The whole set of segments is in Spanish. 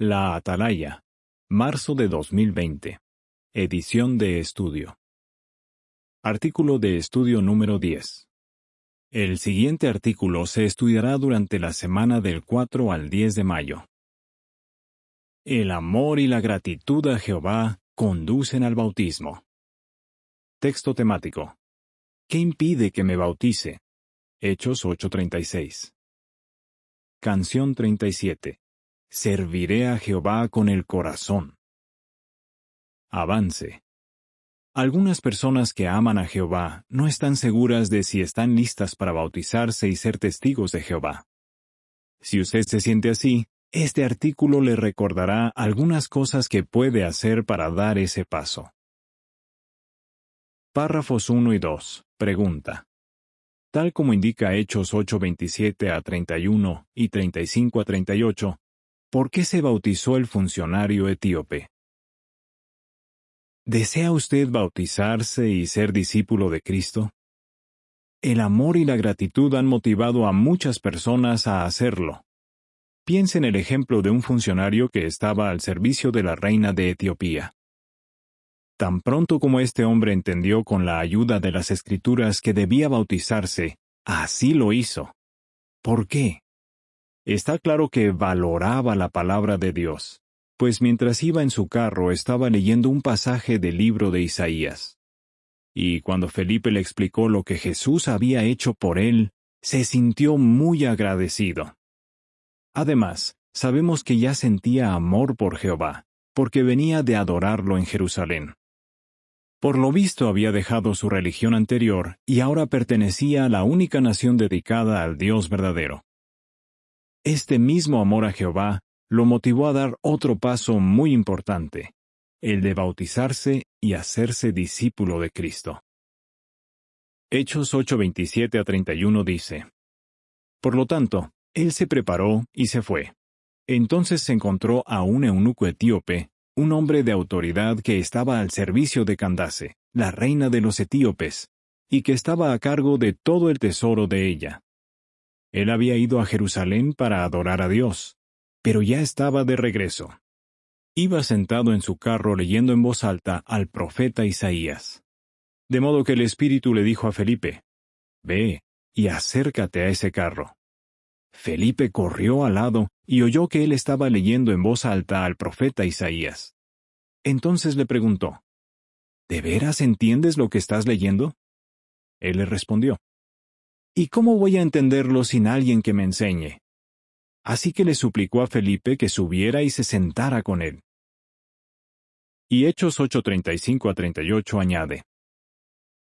La Atalaya, marzo de 2020. Edición de estudio. Artículo de estudio número 10. El siguiente artículo se estudiará durante la semana del 4 al 10 de mayo. El amor y la gratitud a Jehová conducen al bautismo. Texto temático. ¿Qué impide que me bautice? Hechos 8:36. Canción 37. Serviré a Jehová con el corazón. Avance. Algunas personas que aman a Jehová no están seguras de si están listas para bautizarse y ser testigos de Jehová. Si usted se siente así, este artículo le recordará algunas cosas que puede hacer para dar ese paso. Párrafos 1 y 2. Pregunta. Tal como indica Hechos 8:27 a 31 y 35 a 38, ¿por qué se bautizó el funcionario etíope? ¿Desea usted bautizarse y ser discípulo de Cristo? El amor y la gratitud han motivado a muchas personas a hacerlo. Piense en el ejemplo de un funcionario que estaba al servicio de la reina de Etiopía. Tan pronto como este hombre entendió con la ayuda de las escrituras que debía bautizarse, así lo hizo. ¿Por qué? Está claro que valoraba la palabra de Dios pues mientras iba en su carro estaba leyendo un pasaje del libro de Isaías. Y cuando Felipe le explicó lo que Jesús había hecho por él, se sintió muy agradecido. Además, sabemos que ya sentía amor por Jehová, porque venía de adorarlo en Jerusalén. Por lo visto había dejado su religión anterior y ahora pertenecía a la única nación dedicada al Dios verdadero. Este mismo amor a Jehová lo motivó a dar otro paso muy importante, el de bautizarse y hacerse discípulo de Cristo. Hechos 8:27 a 31 dice, Por lo tanto, él se preparó y se fue. Entonces se encontró a un eunuco etíope, un hombre de autoridad que estaba al servicio de Candace, la reina de los etíopes, y que estaba a cargo de todo el tesoro de ella. Él había ido a Jerusalén para adorar a Dios, pero ya estaba de regreso. Iba sentado en su carro leyendo en voz alta al profeta Isaías. De modo que el Espíritu le dijo a Felipe, Ve y acércate a ese carro. Felipe corrió al lado y oyó que él estaba leyendo en voz alta al profeta Isaías. Entonces le preguntó, ¿De veras entiendes lo que estás leyendo? Él le respondió, ¿Y cómo voy a entenderlo sin alguien que me enseñe? Así que le suplicó a Felipe que subiera y se sentara con él. Y Hechos 8:35 a 38 añade.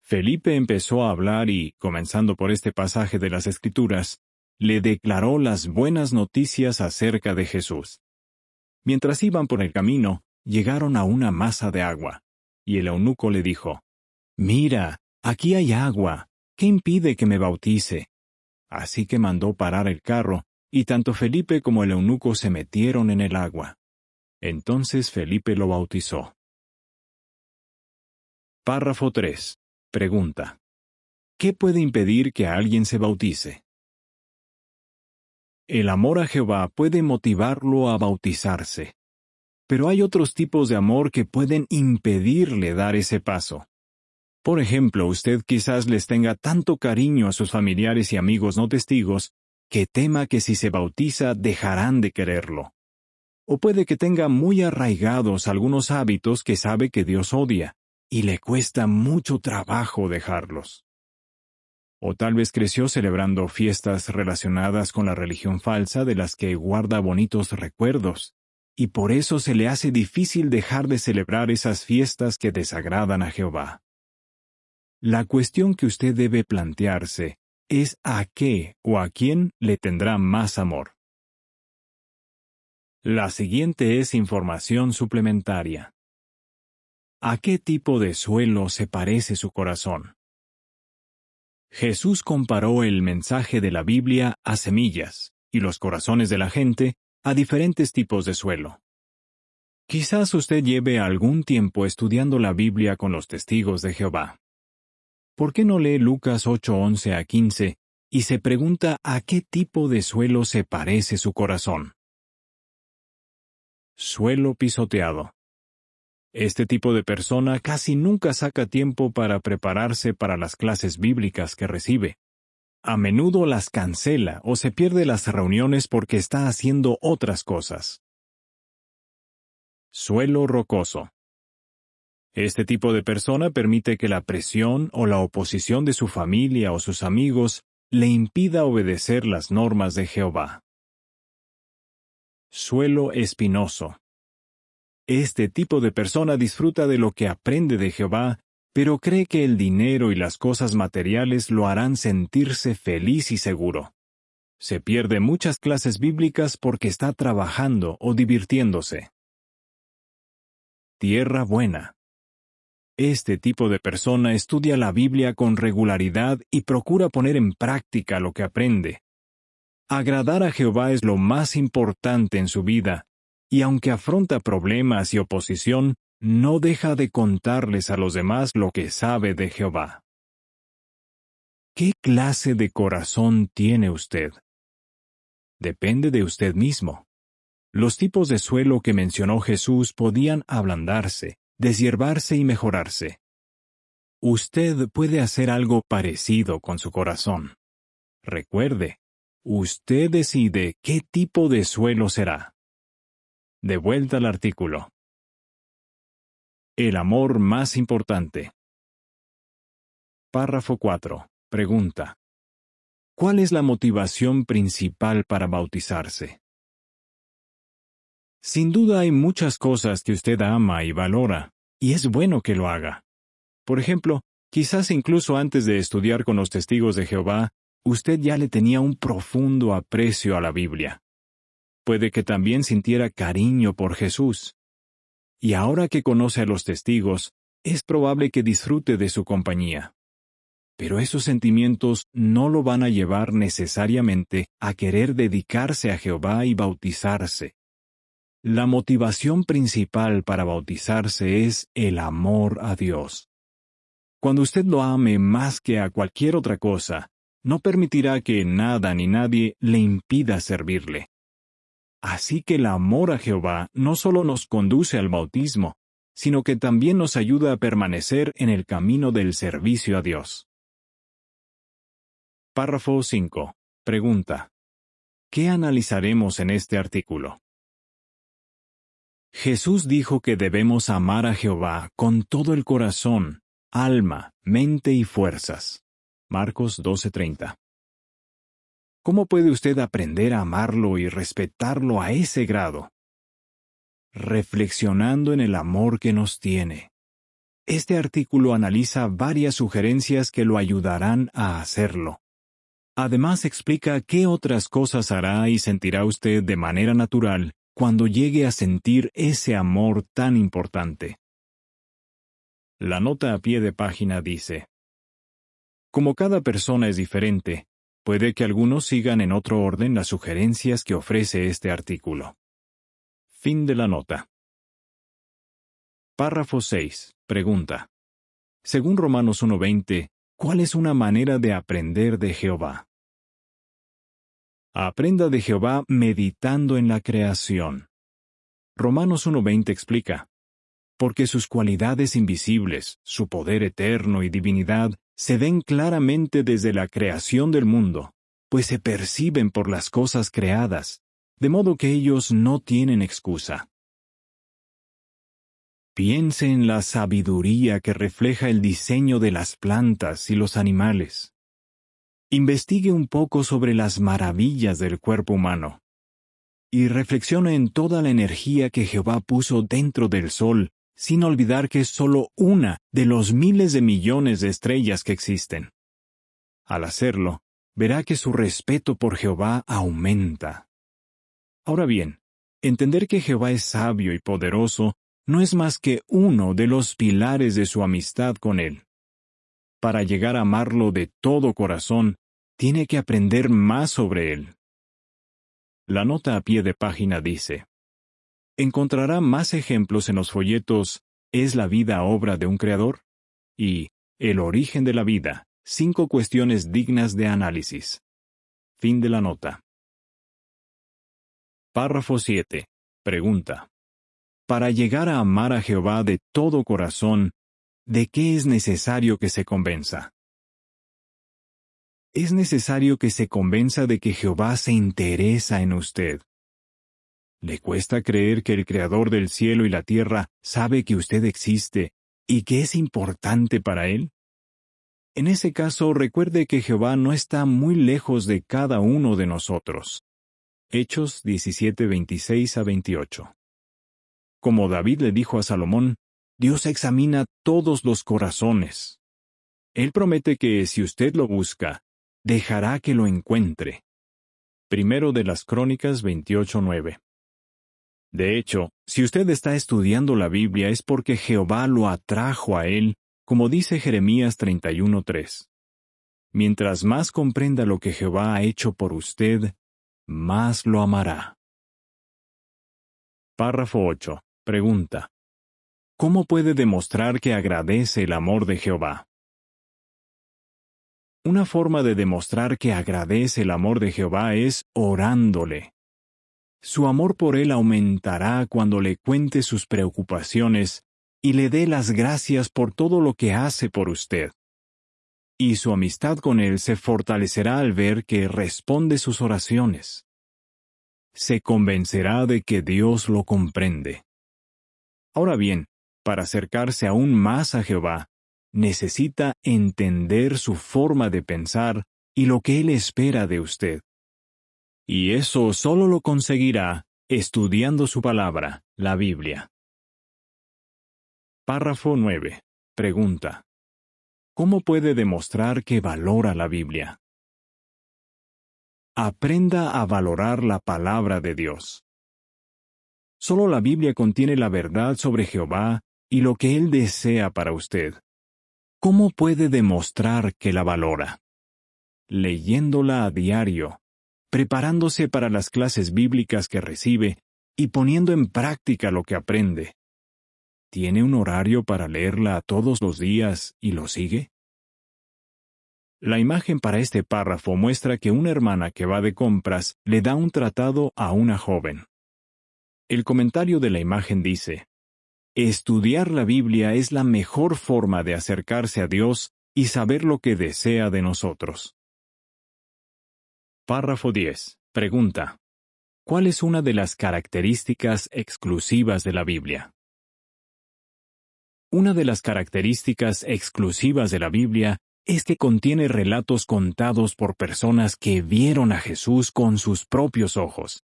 Felipe empezó a hablar y, comenzando por este pasaje de las Escrituras, le declaró las buenas noticias acerca de Jesús. Mientras iban por el camino, llegaron a una masa de agua, y el eunuco le dijo, Mira, aquí hay agua, ¿qué impide que me bautice? Así que mandó parar el carro, y tanto Felipe como el eunuco se metieron en el agua. Entonces Felipe lo bautizó. Párrafo 3. Pregunta. ¿Qué puede impedir que alguien se bautice? El amor a Jehová puede motivarlo a bautizarse. Pero hay otros tipos de amor que pueden impedirle dar ese paso. Por ejemplo, usted quizás les tenga tanto cariño a sus familiares y amigos no testigos que tema que si se bautiza dejarán de quererlo. O puede que tenga muy arraigados algunos hábitos que sabe que Dios odia, y le cuesta mucho trabajo dejarlos. O tal vez creció celebrando fiestas relacionadas con la religión falsa de las que guarda bonitos recuerdos, y por eso se le hace difícil dejar de celebrar esas fiestas que desagradan a Jehová. La cuestión que usted debe plantearse es a qué o a quién le tendrá más amor. La siguiente es información suplementaria. ¿A qué tipo de suelo se parece su corazón? Jesús comparó el mensaje de la Biblia a semillas y los corazones de la gente a diferentes tipos de suelo. Quizás usted lleve algún tiempo estudiando la Biblia con los testigos de Jehová. ¿Por qué no lee Lucas 8:11 a 15 y se pregunta a qué tipo de suelo se parece su corazón? Suelo pisoteado. Este tipo de persona casi nunca saca tiempo para prepararse para las clases bíblicas que recibe. A menudo las cancela o se pierde las reuniones porque está haciendo otras cosas. Suelo rocoso. Este tipo de persona permite que la presión o la oposición de su familia o sus amigos le impida obedecer las normas de Jehová. Suelo espinoso. Este tipo de persona disfruta de lo que aprende de Jehová, pero cree que el dinero y las cosas materiales lo harán sentirse feliz y seguro. Se pierde muchas clases bíblicas porque está trabajando o divirtiéndose. Tierra buena. Este tipo de persona estudia la Biblia con regularidad y procura poner en práctica lo que aprende. Agradar a Jehová es lo más importante en su vida, y aunque afronta problemas y oposición, no deja de contarles a los demás lo que sabe de Jehová. ¿Qué clase de corazón tiene usted? Depende de usted mismo. Los tipos de suelo que mencionó Jesús podían ablandarse, deshiervarse y mejorarse. Usted puede hacer algo parecido con su corazón. Recuerde, usted decide qué tipo de suelo será. De vuelta al artículo. El amor más importante. Párrafo 4. Pregunta. ¿Cuál es la motivación principal para bautizarse? Sin duda hay muchas cosas que usted ama y valora, y es bueno que lo haga. Por ejemplo, quizás incluso antes de estudiar con los testigos de Jehová, usted ya le tenía un profundo aprecio a la Biblia. Puede que también sintiera cariño por Jesús. Y ahora que conoce a los testigos, es probable que disfrute de su compañía. Pero esos sentimientos no lo van a llevar necesariamente a querer dedicarse a Jehová y bautizarse. La motivación principal para bautizarse es el amor a Dios. Cuando usted lo ame más que a cualquier otra cosa, no permitirá que nada ni nadie le impida servirle. Así que el amor a Jehová no solo nos conduce al bautismo, sino que también nos ayuda a permanecer en el camino del servicio a Dios. Párrafo 5. Pregunta. ¿Qué analizaremos en este artículo? Jesús dijo que debemos amar a Jehová con todo el corazón, alma, mente y fuerzas. Marcos 12:30. ¿Cómo puede usted aprender a amarlo y respetarlo a ese grado? Reflexionando en el amor que nos tiene. Este artículo analiza varias sugerencias que lo ayudarán a hacerlo. Además explica qué otras cosas hará y sentirá usted de manera natural cuando llegue a sentir ese amor tan importante. La nota a pie de página dice, Como cada persona es diferente, puede que algunos sigan en otro orden las sugerencias que ofrece este artículo. Fin de la nota. Párrafo 6. Pregunta. Según Romanos 1.20, ¿cuál es una manera de aprender de Jehová? Aprenda de Jehová meditando en la creación. Romanos 1.20 explica, porque sus cualidades invisibles, su poder eterno y divinidad se ven claramente desde la creación del mundo, pues se perciben por las cosas creadas, de modo que ellos no tienen excusa. Piense en la sabiduría que refleja el diseño de las plantas y los animales investigue un poco sobre las maravillas del cuerpo humano y reflexione en toda la energía que Jehová puso dentro del Sol, sin olvidar que es solo una de los miles de millones de estrellas que existen. Al hacerlo, verá que su respeto por Jehová aumenta. Ahora bien, entender que Jehová es sabio y poderoso no es más que uno de los pilares de su amistad con Él. Para llegar a amarlo de todo corazón, tiene que aprender más sobre él. La nota a pie de página dice, Encontrará más ejemplos en los folletos ¿Es la vida obra de un creador? y El origen de la vida, cinco cuestiones dignas de análisis. Fin de la nota. Párrafo 7. Pregunta. para llegar a amar a Jehová de todo corazón, ¿de qué es necesario que se convenza? Es necesario que se convenza de que Jehová se interesa en usted. ¿Le cuesta creer que el Creador del cielo y la tierra sabe que usted existe y que es importante para él? En ese caso, recuerde que Jehová no está muy lejos de cada uno de nosotros. Hechos 17, 26 a 28. Como David le dijo a Salomón, Dios examina todos los corazones. Él promete que si usted lo busca, dejará que lo encuentre. Primero de las Crónicas 28.9. De hecho, si usted está estudiando la Biblia es porque Jehová lo atrajo a él como dice Jeremías 31.3. Mientras más comprenda lo que Jehová ha hecho por usted, más lo amará. Párrafo 8. Pregunta. ¿Cómo puede demostrar que agradece el amor de Jehová? Una forma de demostrar que agradece el amor de Jehová es orándole. Su amor por él aumentará cuando le cuente sus preocupaciones y le dé las gracias por todo lo que hace por usted. Y su amistad con Él se fortalecerá al ver que responde sus oraciones. Se convencerá de que Dios lo comprende. Ahora bien, para acercarse aún más a Jehová, necesita entender su forma de pensar y lo que Él espera de usted. Y eso solo lo conseguirá estudiando su palabra, la Biblia. Párrafo 9. Pregunta. ¿Cómo puede demostrar que valora la Biblia? Aprenda a valorar la palabra de Dios. Solo la Biblia contiene la verdad sobre Jehová y lo que Él desea para usted. ¿Cómo puede demostrar que la valora? Leyéndola a diario, preparándose para las clases bíblicas que recibe y poniendo en práctica lo que aprende. ¿Tiene un horario para leerla todos los días y lo sigue? La imagen para este párrafo muestra que una hermana que va de compras le da un tratado a una joven. El comentario de la imagen dice, Estudiar la Biblia es la mejor forma de acercarse a Dios y saber lo que desea de nosotros. Párrafo 10. Pregunta. ¿Cuál es una de las características exclusivas de la Biblia? Una de las características exclusivas de la Biblia es que contiene relatos contados por personas que vieron a Jesús con sus propios ojos.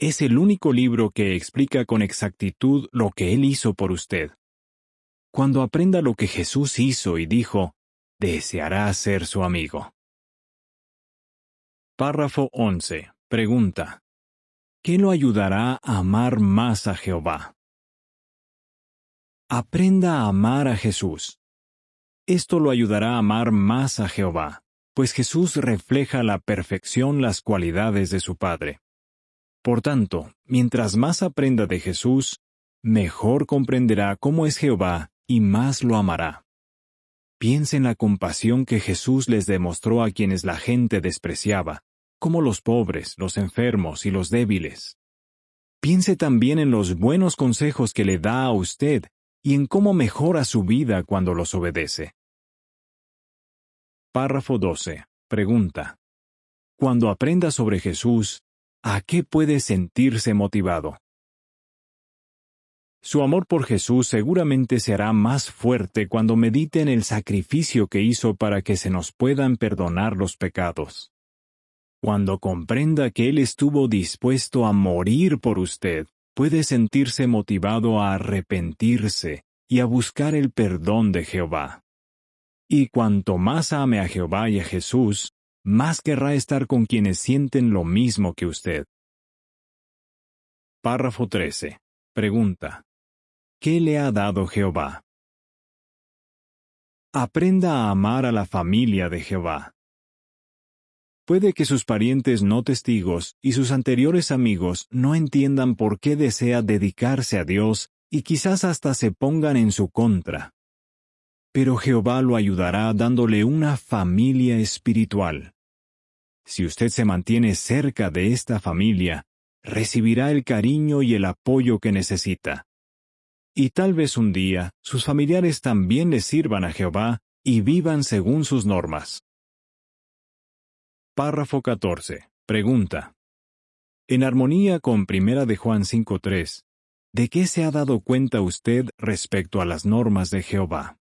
Es el único libro que explica con exactitud lo que Él hizo por usted. Cuando aprenda lo que Jesús hizo y dijo, deseará ser su amigo. Párrafo 11. Pregunta. ¿Qué lo ayudará a amar más a Jehová? Aprenda a amar a Jesús. Esto lo ayudará a amar más a Jehová, pues Jesús refleja a la perfección las cualidades de su Padre. Por tanto, mientras más aprenda de Jesús, mejor comprenderá cómo es Jehová y más lo amará. Piense en la compasión que Jesús les demostró a quienes la gente despreciaba, como los pobres, los enfermos y los débiles. Piense también en los buenos consejos que le da a usted y en cómo mejora su vida cuando los obedece. Párrafo 12. Pregunta. Cuando aprenda sobre Jesús, ¿a qué puede sentirse motivado? Su amor por Jesús seguramente se hará más fuerte cuando medite en el sacrificio que hizo para que se nos puedan perdonar los pecados. Cuando comprenda que Él estuvo dispuesto a morir por usted, puede sentirse motivado a arrepentirse y a buscar el perdón de Jehová. Y cuanto más ame a Jehová y a Jesús, más querrá estar con quienes sienten lo mismo que usted. Párrafo 13. Pregunta. ¿Qué le ha dado Jehová? Aprenda a amar a la familia de Jehová. Puede que sus parientes no testigos y sus anteriores amigos no entiendan por qué desea dedicarse a Dios y quizás hasta se pongan en su contra. Pero Jehová lo ayudará dándole una familia espiritual. Si usted se mantiene cerca de esta familia, recibirá el cariño y el apoyo que necesita. y tal vez un día sus familiares también les sirvan a Jehová y vivan según sus normas. Párrafo 14. Pregunta. En armonía con Primera de Juan 5.3, ¿de qué se ha dado cuenta usted respecto a las normas de Jehová?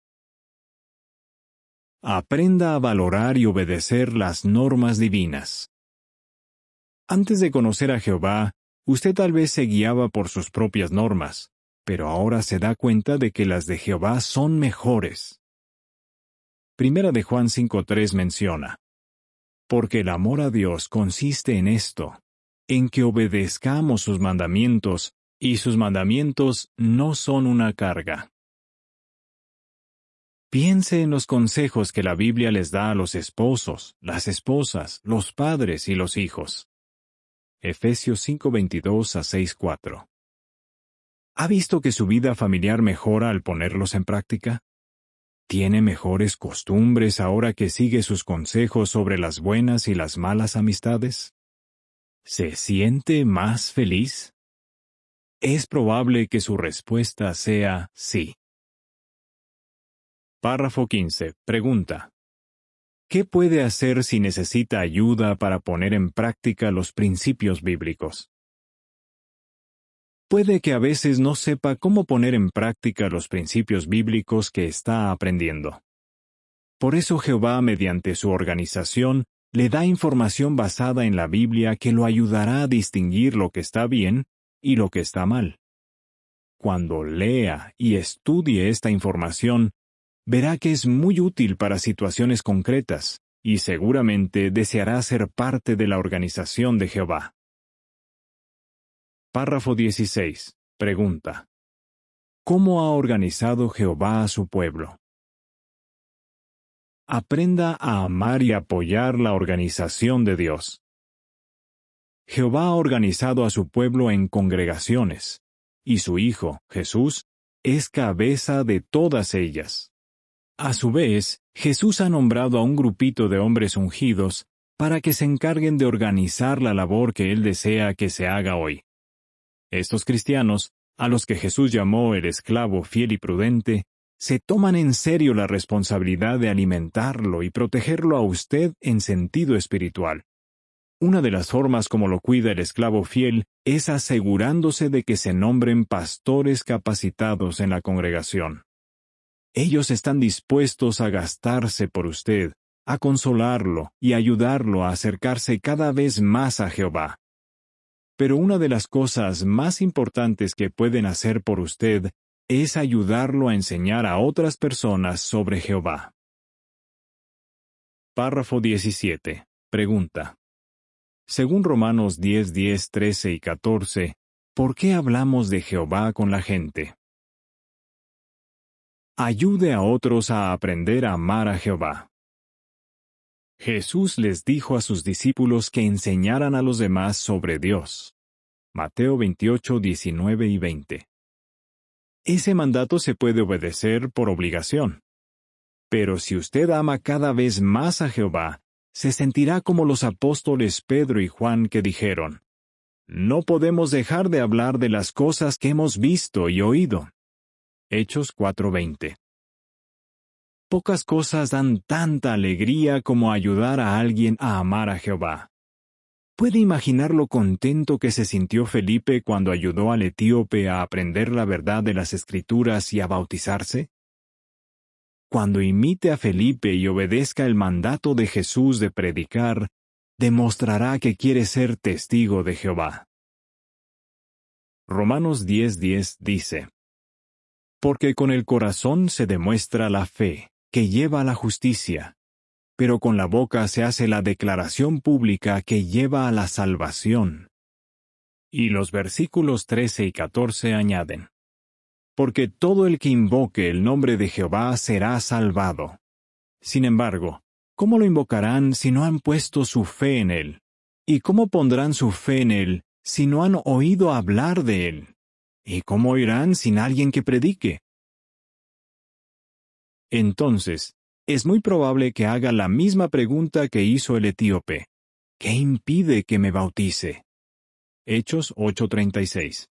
Aprenda a valorar y obedecer las normas divinas. Antes de conocer a Jehová, usted tal vez se guiaba por sus propias normas, pero ahora se da cuenta de que las de Jehová son mejores. Primera de Juan 5.3 menciona, Porque el amor a Dios consiste en esto, en que obedezcamos sus mandamientos, y sus mandamientos no son una carga. Piense en los consejos que la Biblia les da a los esposos, las esposas, los padres y los hijos. Efesios 5:22 a 6:4. ¿Ha visto que su vida familiar mejora al ponerlos en práctica? ¿Tiene mejores costumbres ahora que sigue sus consejos sobre las buenas y las malas amistades? ¿Se siente más feliz? Es probable que su respuesta sea sí. Párrafo 15. Pregunta. ¿Qué puede hacer si necesita ayuda para poner en práctica los principios bíblicos? puede que a veces no sepa cómo poner en práctica los principios bíblicos que está aprendiendo. Por eso Jehová, mediante su organización, le da información basada en la Biblia que lo ayudará a distinguir lo que está bien y lo que está mal. Cuando lea y estudie esta información, verá que es muy útil para situaciones concretas, y seguramente deseará ser parte de la organización de Jehová. Párrafo 16. Pregunta. ¿Cómo ha organizado Jehová a su pueblo? Aprenda a amar y apoyar la organización de Dios. Jehová ha organizado a su pueblo en congregaciones, y su Hijo, Jesús, es cabeza de todas ellas. A su vez, Jesús ha nombrado a un grupito de hombres ungidos para que se encarguen de organizar la labor que Él desea que se haga hoy. Estos cristianos, a los que Jesús llamó el esclavo fiel y prudente, se toman en serio la responsabilidad de alimentarlo y protegerlo a usted en sentido espiritual. Una de las formas como lo cuida el esclavo fiel es asegurándose de que se nombren pastores capacitados en la congregación. Ellos están dispuestos a gastarse por usted, a consolarlo y ayudarlo a acercarse cada vez más a Jehová. Pero una de las cosas más importantes que pueden hacer por usted es ayudarlo a enseñar a otras personas sobre Jehová. Párrafo 17. Pregunta. Según Romanos 10, 10, 13 y 14, ¿por qué hablamos de Jehová con la gente? Ayude a otros a aprender a amar a Jehová. Jesús les dijo a sus discípulos que enseñaran a los demás sobre Dios. Mateo 28, 19 y 20. Ese mandato se puede obedecer por obligación. Pero si usted ama cada vez más a Jehová, se sentirá como los apóstoles Pedro y Juan que dijeron, No podemos dejar de hablar de las cosas que hemos visto y oído. Hechos 4:20 Pocas cosas dan tanta alegría como ayudar a alguien a amar a Jehová. ¿Puede imaginar lo contento que se sintió Felipe cuando ayudó al etíope a aprender la verdad de las Escrituras y a bautizarse? Cuando imite a Felipe y obedezca el mandato de Jesús de predicar, demostrará que quiere ser testigo de Jehová. Romanos 10:10 dice, Porque con el corazón se demuestra la fe, que lleva a la justicia, pero con la boca se hace la declaración pública que lleva a la salvación. Y los versículos 13 y 14 añaden, Porque todo el que invoque el nombre de Jehová será salvado. Sin embargo, ¿cómo lo invocarán si no han puesto su fe en él? ¿Y cómo pondrán su fe en él si no han oído hablar de él? ¿Y cómo oirán sin alguien que predique? Entonces, es muy probable que haga la misma pregunta que hizo el etíope. ¿Qué impide que me bautice? Hechos 8:36.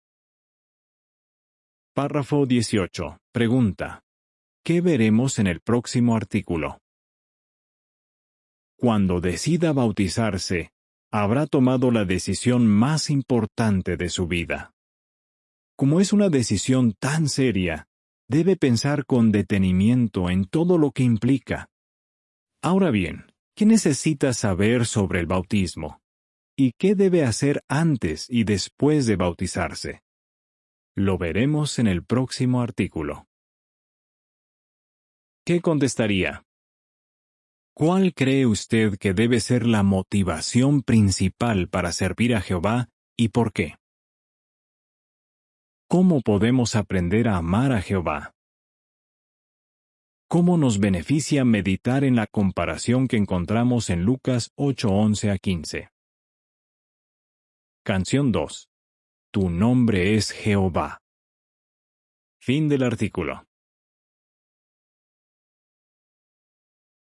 Párrafo 18. Pregunta. ¿Qué veremos en el próximo artículo? Cuando decida bautizarse, habrá tomado la decisión más importante de su vida. Como es una decisión tan seria, debe pensar con detenimiento en todo lo que implica. Ahora bien, ¿qué necesita saber sobre el bautismo? ¿Y qué debe hacer antes y después de bautizarse? Lo veremos en el próximo artículo. ¿Qué contestaría? ¿Cuál cree usted que debe ser la motivación principal para servir a Jehová y por qué? ¿Cómo podemos aprender a amar a Jehová? ¿Cómo nos beneficia meditar en la comparación que encontramos en Lucas 8:11 a 15? Canción 2. Tu nombre es Jehová. Fin del artículo.